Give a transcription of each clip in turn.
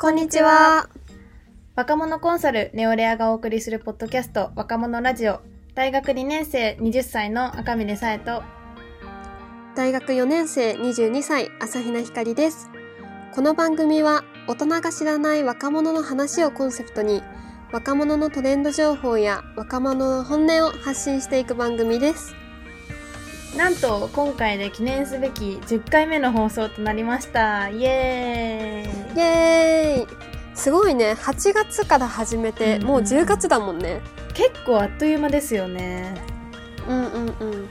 こんにちは。若者コンサルネオレアがお送りするポッドキャスト若者ラジオ大学2年生20歳の赤嶺さえと大学4年生22歳朝比奈ひかりです。この番組は大人が知らない若者の話をコンセプトに若者のトレンド情報や若者の本音を発信していく番組です。なんと今回で記念すべき10回目の放送となりました。イエーイ。イエーイ。すごいね。8月から始めて、うんもう10月だもんね。結構あっという間ですよね。うんうんうん。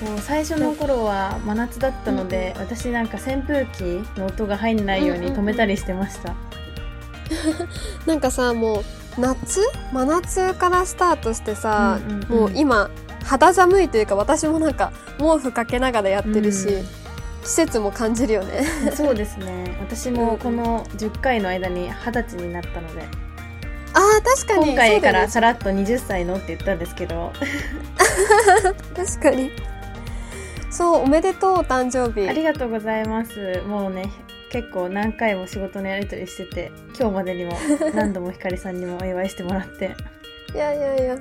こう最初の頃は真夏だったので、私なんか扇風機の音が入んないように止めたりしてました、なんかさ、もう夏？真夏からスタートしてさ、うんうんうん。もう今肌寒いというか私もなんか毛布かけながらやってるし、うん。季節も感じるよね。そうですね。私もこの10回の間に20歳になったので。ああ確かに。今回からそさらっと20歳のって言ったんですけど。確かに。そうおめでとうお誕生日。ありがとうございます。もうね結構何回も仕事のやり取りしてて今日までにも何度もひかりさんにもお祝いしてもらって。いやいやいや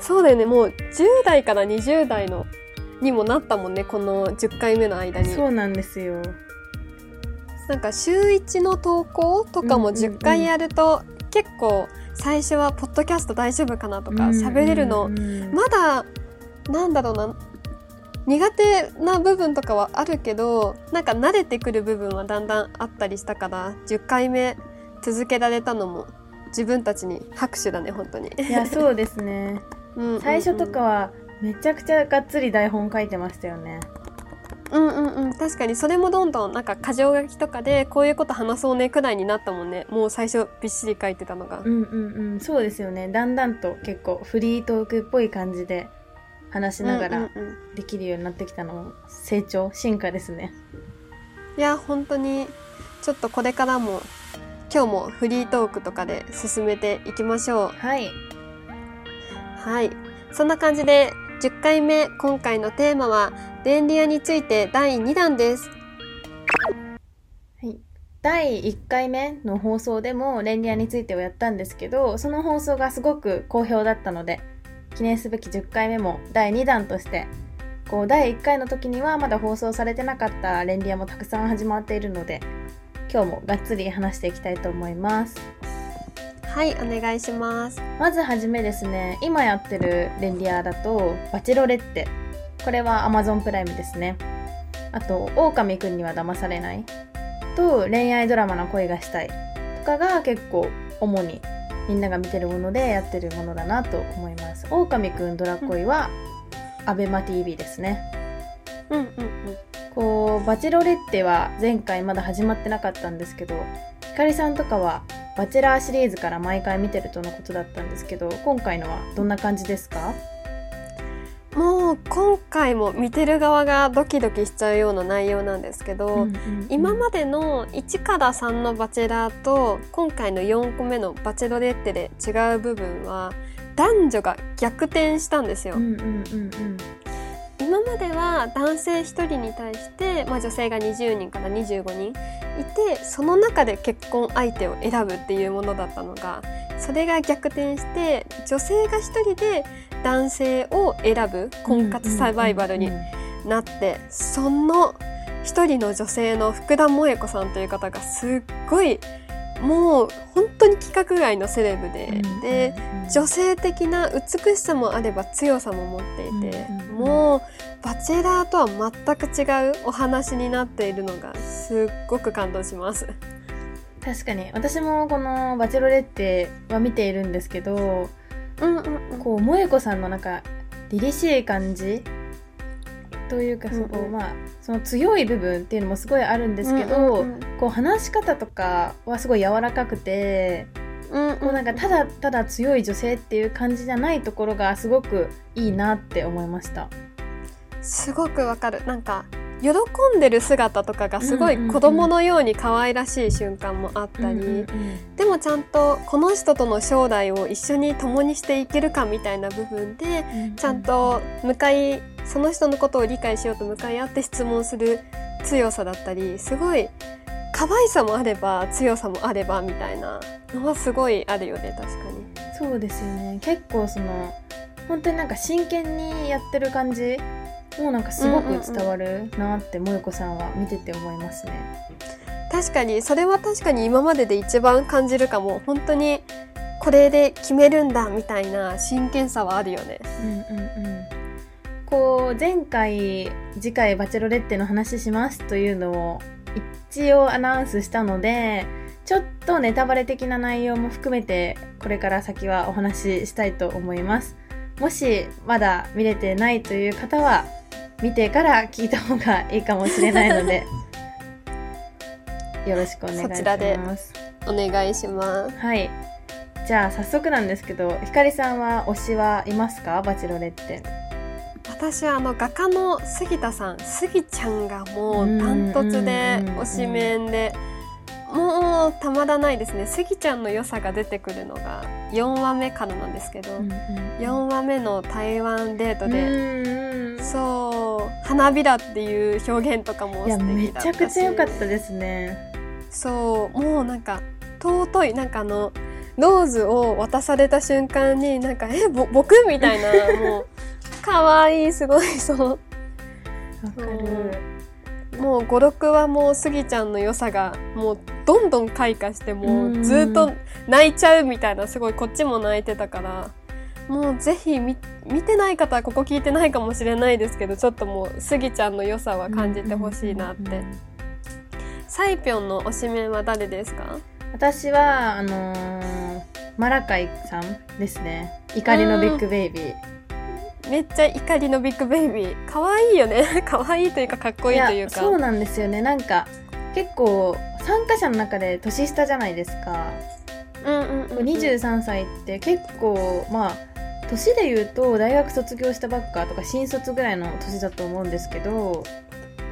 そうだよね。もう10代から20代のにもなったもんねこの10回目の間に。そうなんですよ。なんか週1の投稿とかもうんうんうん。10回やると、結構最初はポッドキャスト大丈夫かなとか喋れるの、まだなんだろうな苦手な部分とかはあるけどなんか慣れてくる部分はだんだんあったりしたから10回目続けられたのも自分たちに拍手だね本当に、いやそうですねうんうんうん。最初とかはめちゃくちゃがっつり台本書いてましたよね。うんうんうん。確かにそれもどんどんなんか箇条書きとかでこういうこと話そうねくらいになったもんね。もう最初びっしり書いてたのが。うんうんうん。そうですよね。だんだんと結構フリートークっぽい感じで話しながらできるようになってきたのも成長進化ですね。いや本当にちょっとこれからも今日もフリートークとかで進めていきましょう。はいはい。そんな感じで、10回目、今回のテーマは、便利屋について第2弾です。はい、第1回目の放送でもレンリアについてをやったんですけどその放送がすごく好評だったので記念すべき10回目も第2弾としてこう第1回の時にはまだ放送されてなかったレンリアもたくさん始まっているので今日もがっつり話していきたいと思いますはい、お願いします。まずはじめですね今やってるレンリアだと「バチェロレッテ」これは Amazon プライムですね。あと「狼くんには騙されない」と「恋愛ドラマの恋がしたい」とかが結構主にみんなが見てるものでやってるものだなと思います。狼くんドラ恋は ABEMATV ですね。うんうんうん。こうバチェロレッテは前回まだ始まってなかったんですけどひかりさんとかはバチェラーシリーズから毎回見てるとのことだったんですけど今回のはどんな感じですか？もう、今回も見てる側がドキドキしちゃうような内容なんですけど、今までの1から3のバチェラーと、今回の4個目のバチェロレッテで違う部分は、男女が逆転したんですよ。うんうんうんうん今までは男性1人に対して、まあ、女性が20人から25人いてその中で結婚相手を選ぶっていうものだったのがそれが逆転して女性が1人で男性を選ぶ婚活サバイバルになってその1人の女性の福田萌子さんという方がすっごいもう本当に規格外のセレブで、で女性的な美しさもあれば強さも持っていて、うんうんうんもうバチェラーとは全く違うお話になっているのがすっごく感動します。確かに私もこの「バチェロレッテ」は見ているんですけどうんうんうん。こう萌子さんのなんか凛々しい感じというかそこ、うんうんまあその強い部分っていうのもすごいあるんですけど、うんうんうん。こう話し方とかはすごい柔らかくてうんうんこうなんかただただ強い女性っていう感じじゃないところがすごくいいなって思いました。すごくわかる。なんか喜んでる姿とかがすごい子供のように可愛らしい瞬間もあったり、うんうんうん。でもちゃんとこの人との将来を一緒に共にしていけるかみたいな部分でちゃんと向かいその人のことを理解しようと向かい合って質問する強さだったりすごい可愛さもあれば強さもあればみたいなのはすごいあるよね確かにそうですよね結構その本当になんか真剣にやってる感じもうなんかすごく伝わるなって萌子さんは見てて思いますね。確かにそれは確かに今までで一番感じるかも本当にこれで決めるんだみたいな真剣さはあるよね。うんうんうんこう前回次回バチェロレッテの話しますというのを一応アナウンスしたのでちょっとネタバレ的な内容も含めてこれから先はお話ししたいと思います。もしまだ見れてないという方は見てから聞いた方がいいかもしれないので よろしくお願いします。そちらでお願いします。はい。じゃあ早速なんですけどひかりさんは推しはいますか？バチェロレッテ私はあの画家の杉田さん杉ちゃんがもうダントツで推しメンでもうたまらないですね。杉ちゃんの良さが出てくるのが4話目からなんですけど、うんうん。4話目の台湾デートで、うんそう花びらっていう表現とかも素めちゃ敵だったしくちゃ良かったですね。そうもうなんか尊いなんかあのローズを渡された瞬間になんか「えぼ僕?」みたいなもう 可愛いすごいそう。わかる。もう56はもうスギちゃんの良さがもうどんどん開花してもうずっと泣いちゃうみたいなすごいこっちも泣いてたからもうぜひ見見てない方はここ聞いてないかもしれないですけどちょっともうスギちゃんの良さは感じてほしいなって。サイピョンの推しメンは誰ですか？私はあのーマラカイさんですね。怒りのビッグベイビー。めっちゃ怒りのビッグベイビー。可愛いよね。可愛いというかかっこいいというか。そうなんですよね。なんか結構参加者の中で年下じゃないですか。うんうんうんうん。23歳って結構まあ年で言うと大学卒業したばっかとか新卒ぐらいの年だと思うんですけど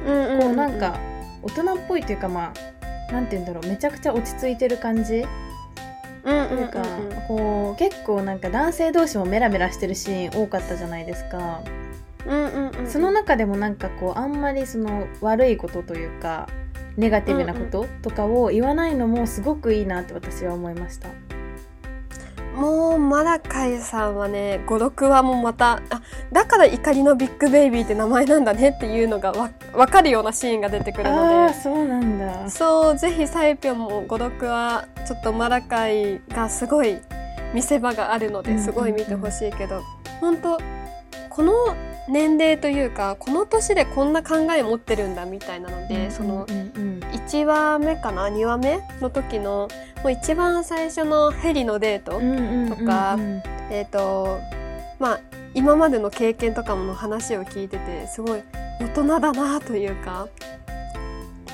うんうん。こうなんか大人っぽいというかまあなんて言うんだろうめちゃくちゃ落ち着いてる感じ？うんうんうんなん。かこう結構なんか男性同士もメラメラしてるシーン多かったじゃないですか。うんうんうん。その中でもなんかこうあんまりその悪いことというかネガティブなこととかを言わないのもすごくいいなって私は思いましたもうマラカイさんはね56話もまたあだから怒りのビッグベイビーって名前なんだねっていうのがわ分かるようなシーンが出てくるあので。あそうなんだ。そうぜひサイピョンも56話ちょっとマラカイがすごい見せ場があるのうんうんうん。ですごい見てほしいけど、本当この年齢というかこの年でこんな考え持ってるんだみたいなので、そのうんうん1話目かな？2話目の時のもう一番最初のヘリのデート、うんうんうんうんとかえっ、とまあ今までの経験とかの話を聞いててすごい大人だなというか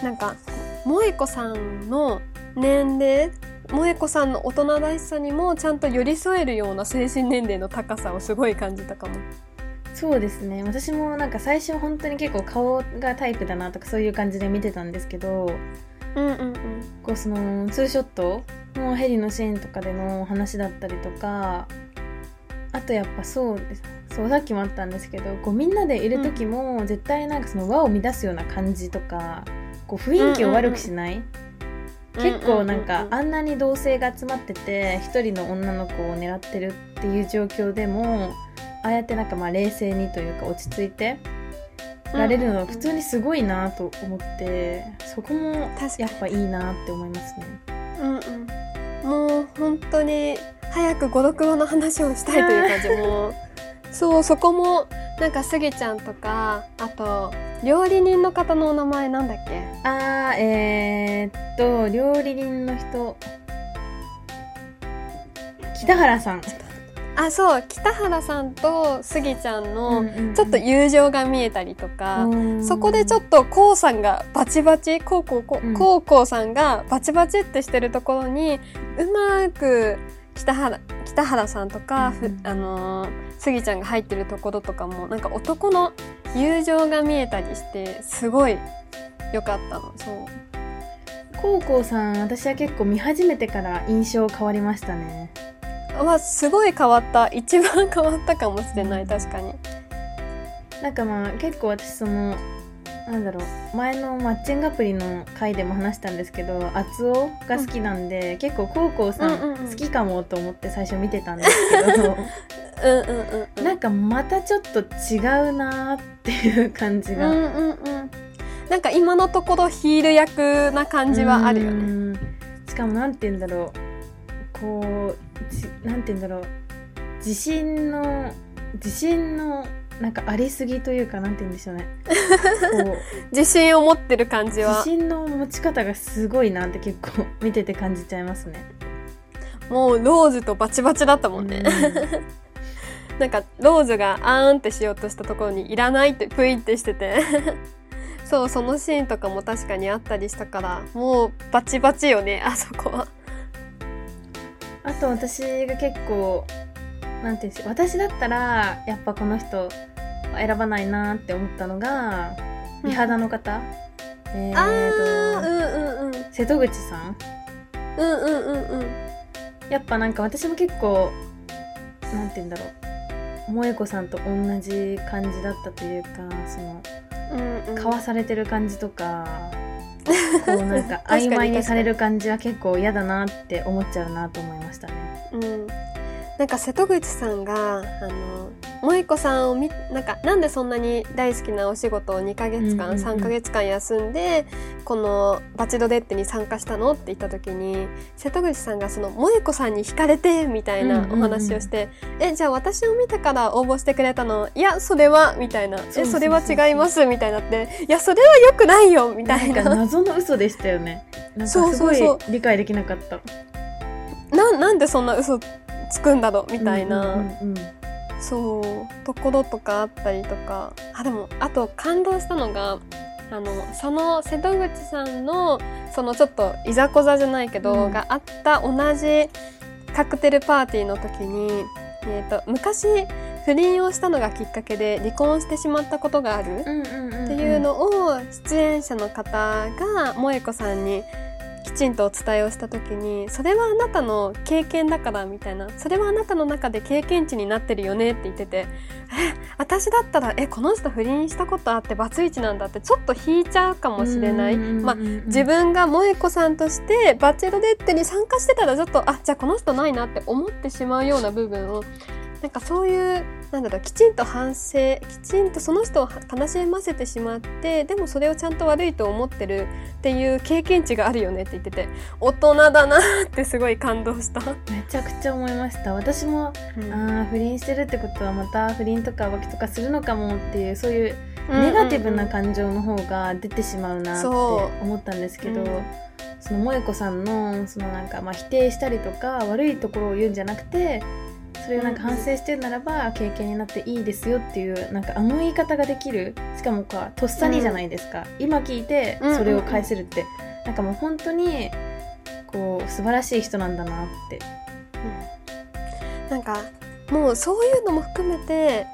なんか萌子さんの年齢萌子さんの大人らしさにもちゃんと寄り添えるような精神年齢の高さをすごい感じたかも。そうですね。私もなんか最初本当に結構顔がタイプだなとかそういう感じで見てたんですけどうんうんうん。こうそのツーショットのヘリのシーンとかでの話だったりとかあとやっぱそうです。そうさっきもあったんですけどこうみんなでいる時も絶対なんかその輪を乱すような感じとかこう雰囲気を悪くしない、結構なんかあんなに同性が集まってて一人の女の子を狙ってるっていう状況でもああやってなんかまあ冷静にというか落ち着いてられるのは普通にすごいなと思ってそこもやっぱいいなって思いますね。うんうん、もう本当に早く五六話の話をしたいという感じ。もうそうそこもなんかスギちゃんとかあと料理人の方のお名前なんだっけ？あーえー、っと料理人の人。北原さん。あそう北原さんとスギちゃんのんちょっと友情が見えたりとか、うんそこでちょっとこうさんがバチバチこうこうこううん。こうこうさんがバチバチってしてるところにうまく北原北原さんとか、ふうんうん。あのースギちゃんが入ってるところとかもなんか男の友情が見えたりしてすごい良かったの。そう。コウコウさん私は結構見始めてから印象変わりましたね。まあすごい変わった。一番変わったかもしれない確かに。なんかまあ結構私そのなんだろう前のマッチングアプリの回でも話したんですけど厚尾が好きなんで、結構コウコウさんうんうんうん。好きかもと思って最初見てたんですけど、うんうんうんうん。なんかまたちょっと違うなーっていう感じが、うんうんうん。なんか今のところヒール役な感じはあるよね。ねしかもなんて言うんだろうこうじなんて言うんだろう。自信の自信のなんかありすぎというかなんて言うんでしょうね。自信を持ってる感じ自は信の持ち方がすごいなって結構見てて感じちゃいますね。もうローズとバチバチだったもんね、なんかローズがあーんってしようとしたところにいらないってプイってしてて。そうそのシーンとかも確かにあったりしたからもうバチバチよねあそこはあと私が結構なんていうんです私だったらやっぱこの人選ばないなって思ったのがうん。美肌の方、えあーーとうんうんうん。瀬戸口さん。うんうんうんうん。やっぱなんか私も結構なんて言うんだろう。萌子さんと同じ感じだったというかそのうんうん。かわされてる感じとか、こうなんか曖昧にされる感じは結構嫌だなって思っちゃうなと思いましたね。うん、なんか瀬戸口さんがあの萌子さんを見なんかなんでそんなに大好きなお仕事を2ヶ月間、うんうんうん3ヶ月間休んでこのバチドレッテに参加したのって言った時に瀬戸口さんがその萌子さんに惹かれてみたいなお話をして「えじゃあ私を見てから応募してくれたの？いやそれは」みたいな「そうそうそうえそれは違います」みたいになって「いやそれは良くないよ」みたいな。謎の嘘でしたよね。なんかすそうごいそうそう。理解できなかった。ななんでそんな嘘つくんだろうみたいな。そうところとかあったりとか。あでもあと感動したのがあのその瀬戸口さんのそのちょっといざこざじゃないけど、うん。があった同じカクテルパーティーの時に、えー、と昔不倫をしたのがきっかけで離婚してしまったことがあるっていうのを出演者の方が萌子さんにきちんとお伝えをした時にそれはあなたの経験だからみたいなそれはあなたの中で経験値になってるよねって言っててえ私だったらえこの人不倫したことあってバツイチなんだってちょっと引いちゃうかもしれない、まあ、自分が萌子さんとしてバチェロレッテに参加してたらちょっとあじゃあこの人ないなって思ってしまうような部分をなんかそういうなんだろうきちんと反省きちんとその人を悲しませてしまってでもそれをちゃんと悪いと思ってるっていう経験値があるよねって言ってて大人だなってすごい感動した。めちゃくちゃ思いました。私も、ああ不倫してるってことはまた不倫とか浮気とかするのかもっていうそういうネガティブな感情の方が出てしまうなって思ったんですけど、うん。その萌子さんのそのなんかまあ否定したりとか悪いところを言うんじゃなくてそれをなんかうんうん反省してるならば経験になっていいですよっていうなんかあの言い方ができるしかもかとっさにじゃないですか、今聞いてそれを返せるって、なんかもう本当にこう素晴らしい人なんだなって。うん。なんかもうそういうのも含めて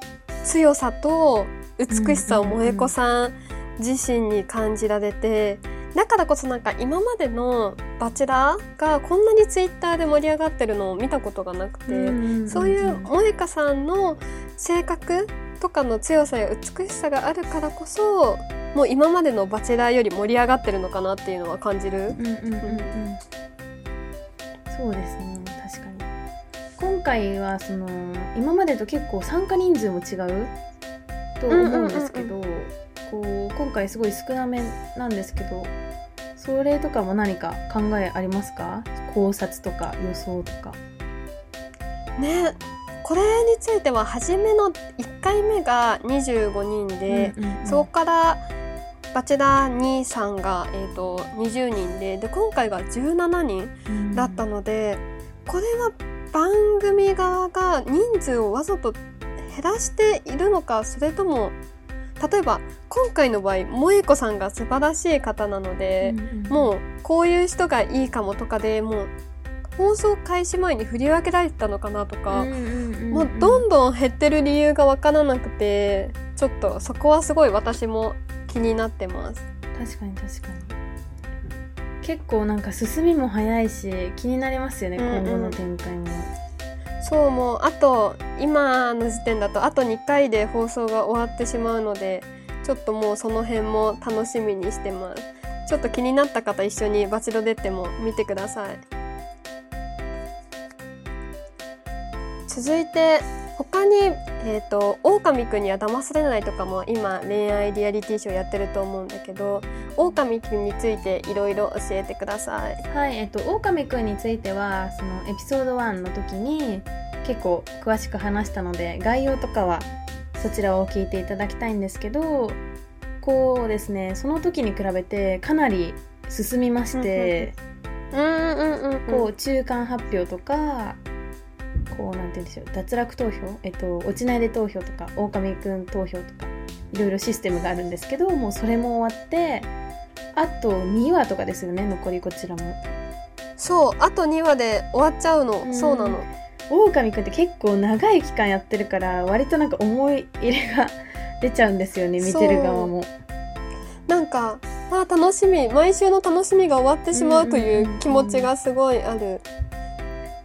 強さと美しさを萌子さん自身に感じられてだからこそなんか今までの「バチェラー」がこんなにツイッターで盛り上がってるのを見たことがなくて、そういう萌香さんの性格とかの強さや美しさがあるからこそもう今までの「バチェラー」より盛り上がってるのかなっていうのは感じる。うんうんうんうん。そうですね確かに。今回はその今までと結構参加人数も違うと思うんですけど、こう今回すごい少なめなんですけどそれとかも何か考えありますか？考察とか予想とか。ねこれについては初めの1回目が25人で、うんうんうん。そこからバチェラー兄さんが、えー、と20人でで今回が17人だったので、これは番組側が人数をわざと減らしているのかそれとも例えば今回の場合萌子さんが素晴らしい方なので、もうこういう人がいいかもとかでもう放送開始前に振り分けられてたのかなとか、もうどんどん減ってる理由が分からなくてちょっとそこはすごい私も気になってます。確かに確かに。結構なんか進みも早いし気になりますよね、うんうん。今後の展開もそうもうあと今の時点だとあと2回で放送が終わってしまうのでちょっともうその辺も楽しみにしてます。ちょっと気になった方一緒にバチロデッテも見てください。続いて他に、えーと「狼くんには騙されない」とかも今恋愛リアリティショーやってると思うんだけど狼くんについていろいろ教えてください。はい、えっと、狼くんについてはそのエピソード1の時に結構詳しく話したので概要とかはそちらを聞いていただきたいんですけどこうですねその時に比べてかなり進みまして、うんうんうんうんこう中間発表とかこうなんて言うんでしょう脱落投票？えっと落ちないで投票とか狼くん投票とかいろいろシステムがあるんですけどもうそれも終わってあと2話とかですよね残りこちらも。そうあと2話で終わっちゃうの、うん。そうなの。狼くんって結構長い期間やってるから割となんか思い入れが出ちゃうんですよね見てる側も。なんかあー楽しみ。毎週の楽しみが終わってしまうという気持ちがすごいある。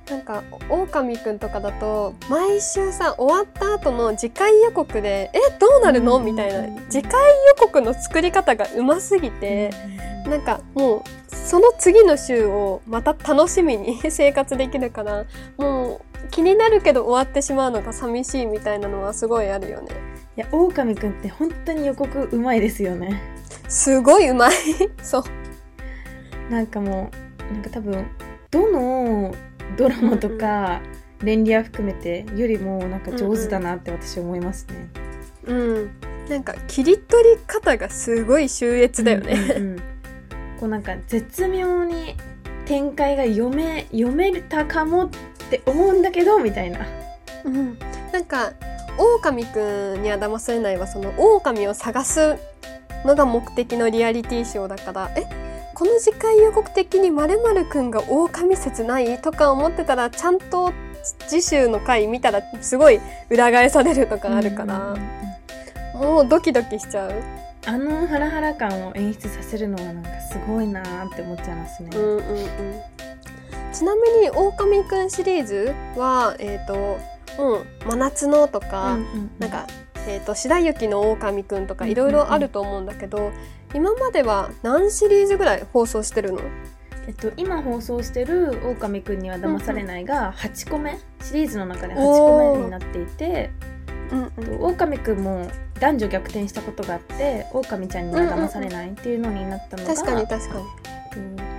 なんか狼くんとかだと毎週さ終わった後の次回予告で「えどうなるの?」みたいな。次回予告の作り方がうますぎてなんかもうその次の週をまた楽しみに 生活できるからもう気になるけど終わってしまうのが寂しいみたいなのはすごいあるよね。いや狼くんって本当に予告うまいですよね。すごいうまい。そう。なんかもうなんか多分どのドラマとか連リア含めてよりもなんか上手だなって私思いますね。うん。なんか切り取り方がすごい秀逸だよね。うんうん。うんこうなんか絶妙に展開が読め読めたかもって思うんだけどみたいな。うん、なんか狼くんには騙されないはその狼を探すのが目的のリアリティショーだから。え？この次回予告的に〇〇くんが狼説ないとか思ってたらちゃんと次週の回見たらすごい裏返されるとかあるから、うもうドキドキしちゃう。あのハラハラ感を演出させるのはなんかすごいなーって思っちゃいますね。うんうんうん、ちなみに狼くんシリーズはえっ、ともう真夏のとか、うんうんうんなんか、えー、と白雪の狼くんとかいろいろあると思うんだけど、今までは何シリーズぐらい放送してるの？えっと、今放送してる「狼くんには騙されない」が8個目シリーズの中で8個目になっていてうんうん狼くんも男女逆転したことがあって狼ちゃんには騙されないっていうのになったのが、確かに確かに。えっと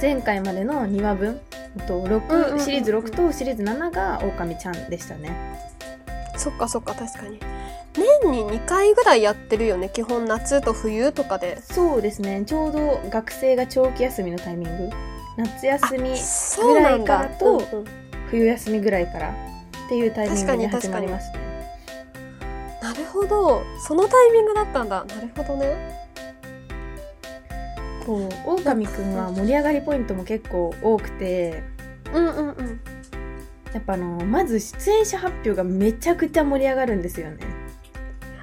前回までの2話分とうんうんうん6シリーズ6とシリーズ7が狼ちゃんでしたねそっかそっか確かに。年に2回ぐらいやってるよね基本。夏と冬とかで。そうですね。ちょうど学生が長期休みのタイミング。夏休みぐらいからとうんうん冬休みぐらいからっていうタイミングで始まりますねなるほど。そのタイミングだったんだ。なるほどね。こう狼くんは盛り上がりポイントも結構多くて。うんうんうん。やっぱあのまず出演者発表がめちゃくちゃ盛り上がるんですよね。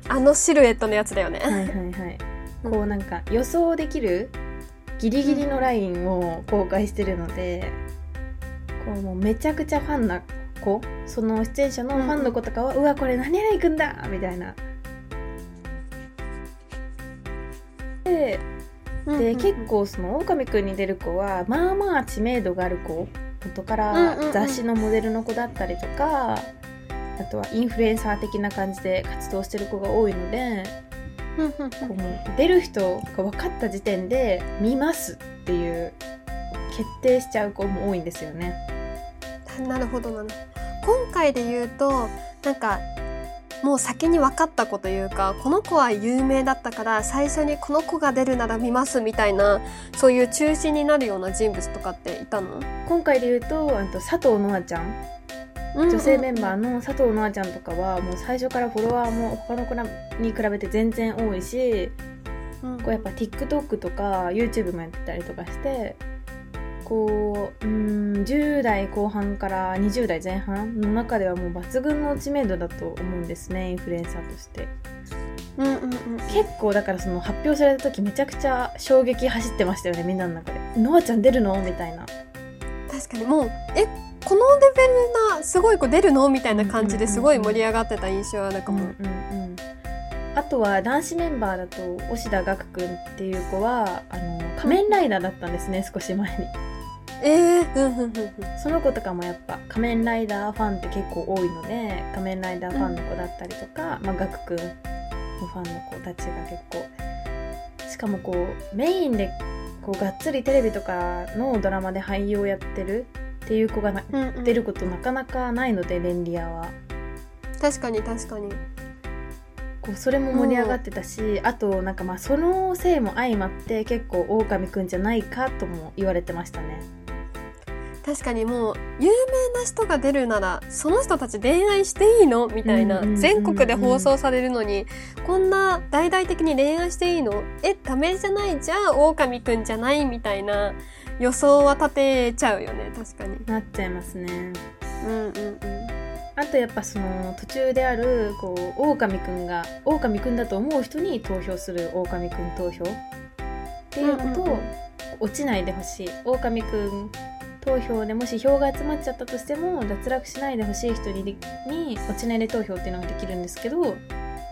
あのシルエットのやつだよね。はいはいはい。こうなんか予想できるギリギリのラインを公開してるのでこうもうめちゃくちゃファンな子その出演者のファンの子とかは、うわこれ何々くんだみたいな。でで、結構その狼くんに出る子はまあまあ知名度がある子元かうんうんうん。ら雑誌のモデルの子だったりとか、あとはインフルエンサー的な感じで活動してる子が多いのでうんうんうん。こう出る人が分かった時点で見ますっていう決定しちゃう子も多いんですよね。なるほどな今回で言うとなんかもう先に分かった子というかこの子は有名だったから最初にこの子が出るなら見ますみたいなそういう中心になるような人物とかっていたの？今回で言うとあと佐藤のあちゃん。女性メンバーの佐藤のあちゃんとかはもう最初からフォロワーも他の子に比べて全然多いしー、うん。こうやっぱ TikTok とか YouTube もやってたりとかしてこううーん10代後半から20代前半の中ではもう抜群の知名度だと思うんですねインフルエンサーとして。うんうんうん結構だからその発表された時めちゃくちゃ衝撃走ってましたよねみんなの中で「ノアちゃん出るの?」みたいな。確かにもうえこのレベルなすごい子出るの？みたいな感じですごい盛り上がってた印象あるかも、うんうんうん。あとは男子メンバーだと押田岳くんっていう子はあの仮面ライダーだったんですね、少し前にえー、うんうんうんうんその子とかもやっぱ仮面ライダーファンって結構多いので仮面ライダーファンの子だったりとか、まあ、ガクくんのファンの子たちが結構しかもこうメインでこうがっつりテレビとかのドラマで俳優をやってるっていう子がなうんうん出ることなかなかないのでレンリアは。確かに確かに。こうそれも盛り上がってたし、あとなんかまあそのせいも相まって結構狼くんじゃないかとも言われてましたね確かにもう有名な人が出るならその人たち恋愛していいのみたいな、全国で放送されるのにこんな大々的に恋愛していいの？えダメじゃない？じゃあ狼くんじゃない？みたいな予想は立てちゃうよね確かに。なっちゃいますね。うんうんうん。あとやっぱその途中であるこう狼くんが狼くんだと思う人に投票する狼くん投票っていうのと、落ちないでほしい狼くん投票でもし票が集まっちゃったとしても脱落しないでほしい人にに落ちないで投票っていうのができるんですけど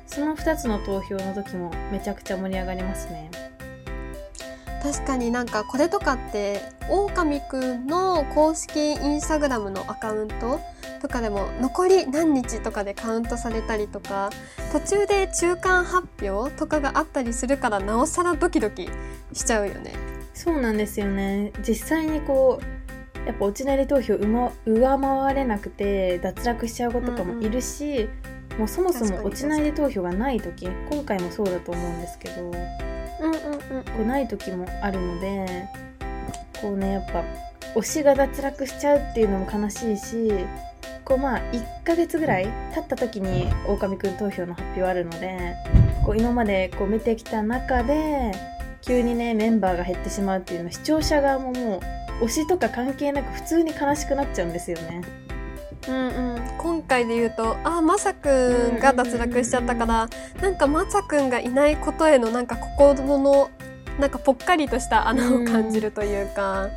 その2つの投票の時もめちゃくちゃ盛り上がりますね確かになんかこれとかって狼くんの公式インスタグラムのアカウントとかでも残り何日とかでカウントされたりとか途中で中間発表とかがあったりするからなおさらドキドキしちゃうよね。そうなんですよね実際にこうやっぱ落ちないで投票上回れなくて脱落しちゃう子とかもいるし、もうそもそ確かにも落ちないで投票がない時今回もそうだと思うんですけどうんうんうんこうない時もあるのでこうねやっぱ推しが脱落しちゃうっていうのも悲しいしこうまあ1ヶ月ぐらい経った時に狼くん投票の発表あるのでこう今までこう見てきた中で急にねメンバーが減ってしまうっていうのは視聴者側ももう推しとか関係なく普通に悲しくなっちゃうんですよね。うんうん、今回で言うとあまさくんが脱落しちゃったからなんかまさくんがいないことへのなんか心のなんかぽっかりとした穴を感じるというか、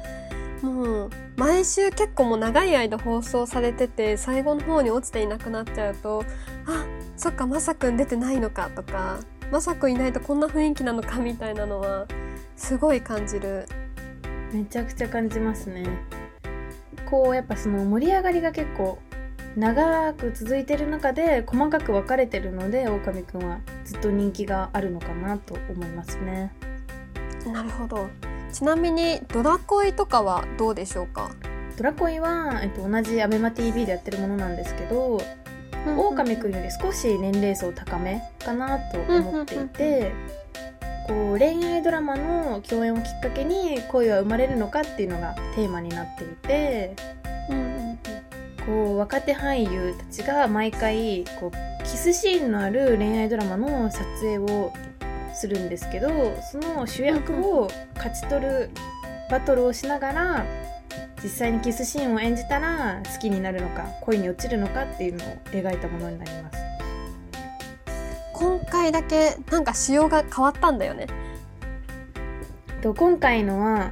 もう毎週結構もう長い間放送されてて最後の方に落ちていなくなっちゃうとあそっかまさくん出てないのかとかまさくんいないとこんな雰囲気なのかみたいなのはすごい感じる。めちゃくちゃ感じますね。こうやっぱその盛り上がりが結構長く続いてる中で細かく分かれてるので狼くんはずっと人気があるのかなと思いますね。なるほど。ちなみにドラ恋とかはどうでしょうか？ドラコイは、えっと、同じ ABEMATV でやってるものなんですけど狼くんより少し年齢層高めかなと思っていてこう恋愛ドラマの共演をきっかけに恋は生まれるのかっていうのがテーマになっていてうんうんうん。こう若手俳優たちが毎回こうキスシーンのある恋愛ドラマの撮影をするんですけどその主役を勝ち取るバトルをしながら実際にキスシーンを演じたら好きになるのか恋に落ちるのかっていうのを描いたものになります今回だけなんか仕様が変わったんだよね。と今回のは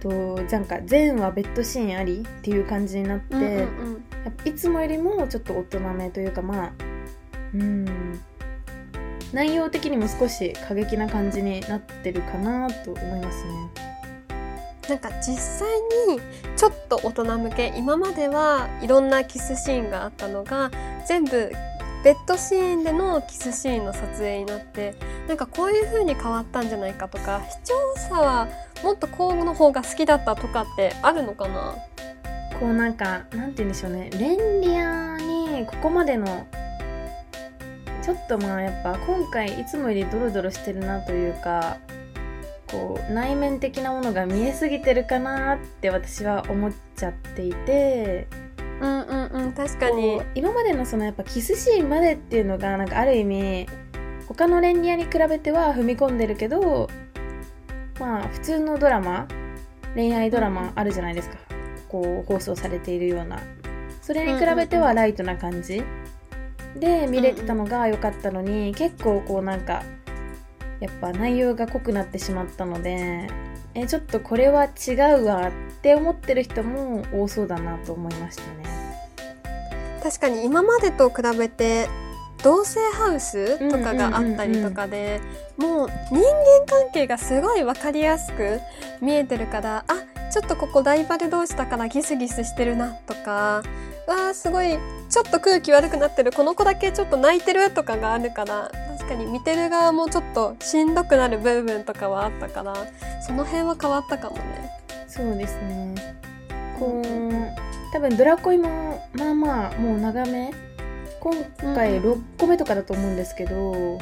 となんか全話ベッドシーンありっていう感じになって、うんうんうん。いつもよりもちょっと大人めというかまあうん。内容的にも少し過激な感じになってるかなと思いますね。なんか実際にちょっと大人向け今まではいろんなキスシーンがあったのが全部ベッドシーンでのキスシーンの撮影になってなんかこういう風に変わったんじゃないかとか視聴者はもっとこうの方が好きだったとかってあるのかな？こうなんかなんて言うんでしょうね。レンリアにここまでのちょっとまあやっぱ今回いつもよりドロドロしてるなというかこう内面的なものが見えすぎてるかなって私は思っちゃっていてうんうんうん確かに。今までのそのやっぱキスシーンまでっていうのがなんかある意味他のレンリアに比べては踏み込んでるけどまあ普通のドラマ恋愛ドラマあるじゃないですか。こう放送されているような。それに比べてはライトな感じ。で見れてたのが良かったのに結構こうなんかやっぱ内容が濃くなってしまったのでえちょっとこれは違うわって思ってる人も多そうだなと思いましたね。確かに今までと比べて同性ハウスとかがあったりとかで、もう人間関係がすごい分かりやすく見えてるからあちょっとここライバル同士だからギスギスしてるなとかわあすごいちょっと空気悪くなってるこの子だけちょっと泣いてるとかがあるから確かに見てる側もちょっとしんどくなる部分とかはあったからその辺は変わったかもね。そうですね。こう多分ドラコイもまあまあもう長め。今回6個目とかだと思うんですけど、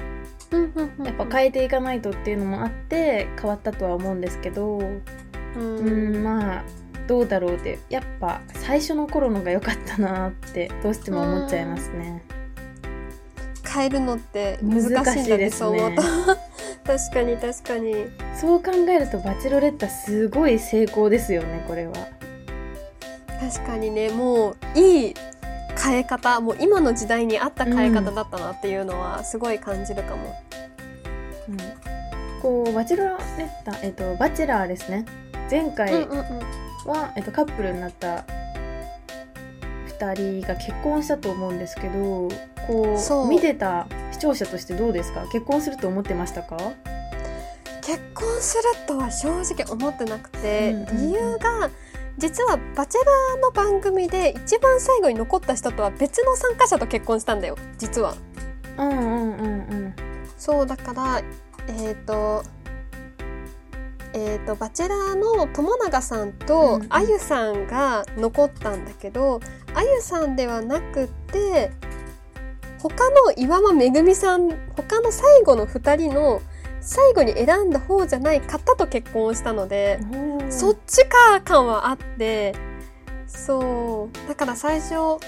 やっぱ変えていかないとっていうのもあって変わったとは思うんですけどうんまあどうだろうってやっぱ最初の頃のが良かったなってどうしても思っちゃいますね。変えるのって難しいんだねねそう思うと。確かに確かに。そう考えるとバチェロレッタすごい成功ですよねこれは。確かにねもういい変え方もう今の時代に合った変え方だったなっていうのはすごい感じるかも。うん、こうバチェロレッタ、えっと、バチェラーですね。前回うんうんうん。は、えっと、カップルになった2人が結婚したと思うんですけどこそう。う見てた視聴者としてどうですか？結婚すると思ってましたか？結婚するとは正直思ってなくて、うんうんうん。理由が実は「バチェラー」の番組で一番最後に残った人とは別の参加者と結婚したんだよ実は。うんうんうんうん。そうだからえっ、とえー、とバチェラーの友永さんうんとうん。あゆさんが残ったんだけどあゆさんではなくて他の岩間めぐみさん他の最後の2人の最後に選んだ方じゃない方と結婚をしたので、うん。そっちか感はあってそう。だから最初あ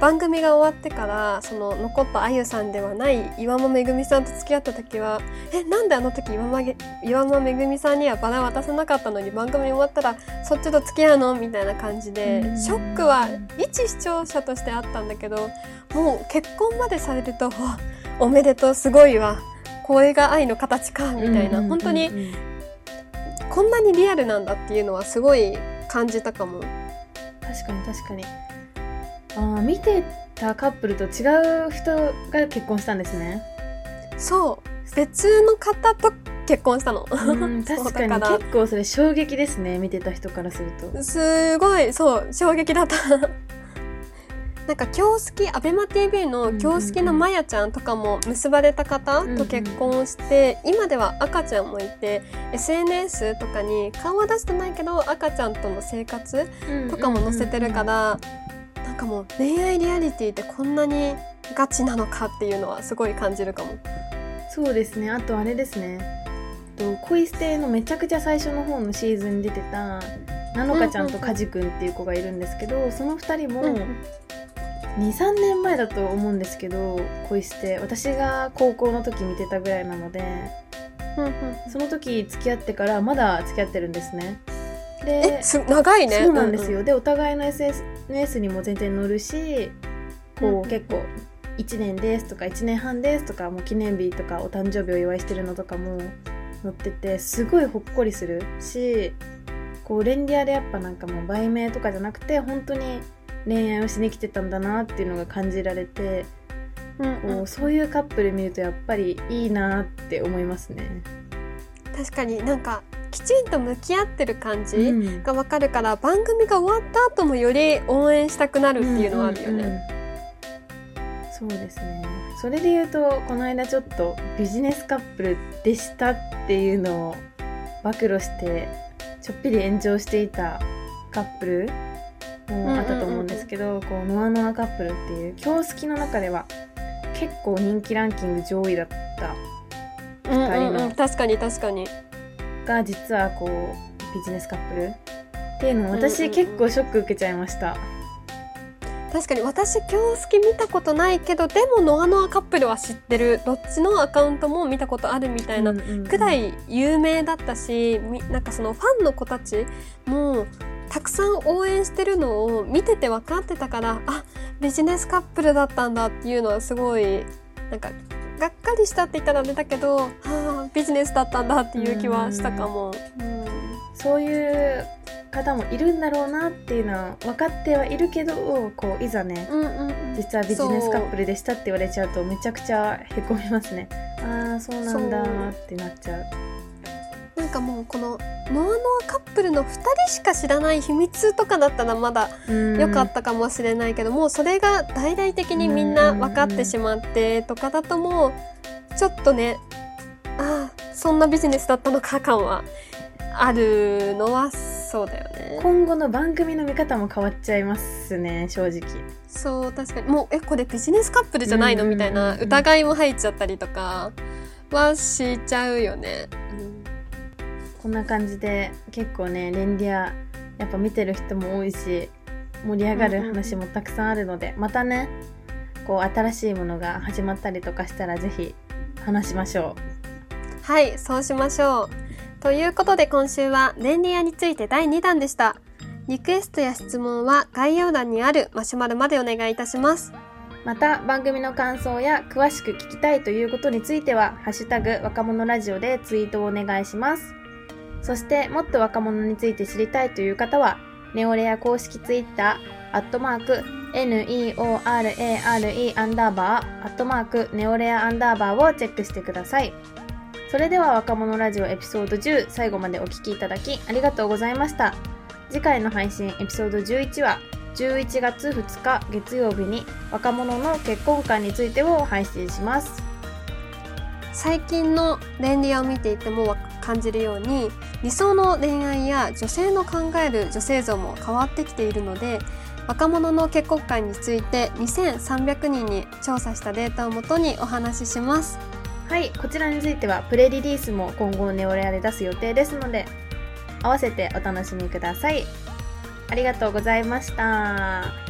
番組が終わってからその残ったあゆさんではない岩間めぐみさんと付き合った時はえなんであの時岩間げ岩間めぐみさんにはバラ渡さなかったのに番組終わったらそっちと付き合うの？みたいな感じでうん。ショックは一視聴者としてあったんだけどもう結婚までされるとわおめでとうすごいわ。これが愛の形かみたいな。本当にこんなにリアルなんだっていうのはすごい感じたかも。確かに確かにあー見てたカップルと違う人が結婚したんですね。そう。別の方と結婚したの。うん 確かに。結構それ衝撃ですね見てた人からすると。すごい。そう衝撃だった。なんか今日好きアベマ t v の今日好きのまやちゃんとかも結ばれた方と結婚して、今では赤ちゃんもいて SNS とかに顔は出してないけど赤ちゃんとの生活とかも載せてるから、なんかもう恋愛リアリティってこんなにガチなのかっていうのはすごい感じるかも。そうですね。あとあれですね。と恋捨てのめちゃくちゃ最初の方のシーズンに出てたなのかちゃんとかじくんっていう子がいるんですけど、その2人もうん23年前だと思うんですけど恋捨て私が高校の時見てたぐらいなのでその時付き合ってからまだ付き合ってるんですね。えです長いね。そうなんですよ、うでお互いの SNS にも全然載るしこう、うん結構1年ですとか1年半ですとかもう記念日とかお誕生日お祝いしてるのとかも載っててすごいほっこりするしこうレンディアでやっぱなんかもう売名とかじゃなくて本当に恋愛をしに来てたんだなっていうのが感じられてんうんこうそういうカップル見るとやっぱりいいなって思いますね。確かになんかきちんと向き合ってる感じうん。がわかるから、番組が終わった後もより応援したくなるっていうのはあるよね。うんうんうん。そうですね。それで言うとこの間ちょっとビジネスカップルでしたっていうのを暴露してちょっぴり炎上していたカップルもあったと思うんですけど、こうノアノアカップルっていう今日好きの中では結構人気ランキング上位だった人のうん、確かに確かに。が実はこうビジネスカップル。っていうの私結構ショック受けちゃいました。確かに私今日好き見たことないけどでもノアノアカップルは知ってる。どっちのアカウントも見たことあるみたいなくらい有名だったし、みなんかそのファンの子たちもたくさん応援してるのを見てて分かってたからあビジネスカップルだったんだっていうのはすごいなんかがっかりしたって言ったらあれだけど、はあ、ビジネスだったんだっていう気はしたかも。うん。そういう方もいるんだろうなっていうのは分かってはいるけどこういざねうんうんうん。実はビジネスカップルでしたって言われちゃうとめちゃくちゃへこみますね。ああそうなんだーってなっちゃうなんかもうこのノアノアカップルの2人しか知らない秘密とかだったらまだうん。良かったかもしれないけども、それが大々的にみんな分かってしまってとかだともうちょっとねああそんなビジネスだったのか感はあるのはそうだよね。今後の番組の見方も変わっちゃいますね正直。そう確かに。もうえこれビジネスカップルじゃないの？うん。みたいな疑いも入っちゃったりとかはしちゃうよね。こんな感じで結構ねレンディアやっぱ見てる人も多いし盛り上がる話もたくさんあるので、またねこう新しいものが始まったりとかしたらぜひ話しましょはい、そうしましょう。ということで今週はレンリアについて第2弾でした。リクエストや質問は概要欄にあるマシュマロまでお願いいたします。うまた番組の感想や詳しく聞きたいということについては「ハッシュタグ若者ラジオ」でツイートをお願いしますそしてもっと若者について知りたいという方はネオレア公式ツイッターアットマーク NEORARE アンダーバーアットマークネオレアアンダーバーをチェックしてください。それでは若者ラジオエピソード10最後までお聞きいただきありがとうございました。次回の配信エピソード11は11月2日月曜日に若者の結婚観についてを配信します。最近のレンリアを見ていても感じるように理想の恋愛や女性の考える女性像も変わってきているので若者の結婚観について2300人に調査したデータをもとにお話しします。はいこちらについてはプレリリースも今後ネオレアで出す予定ですので合わせてお楽しみくださいありがとうございました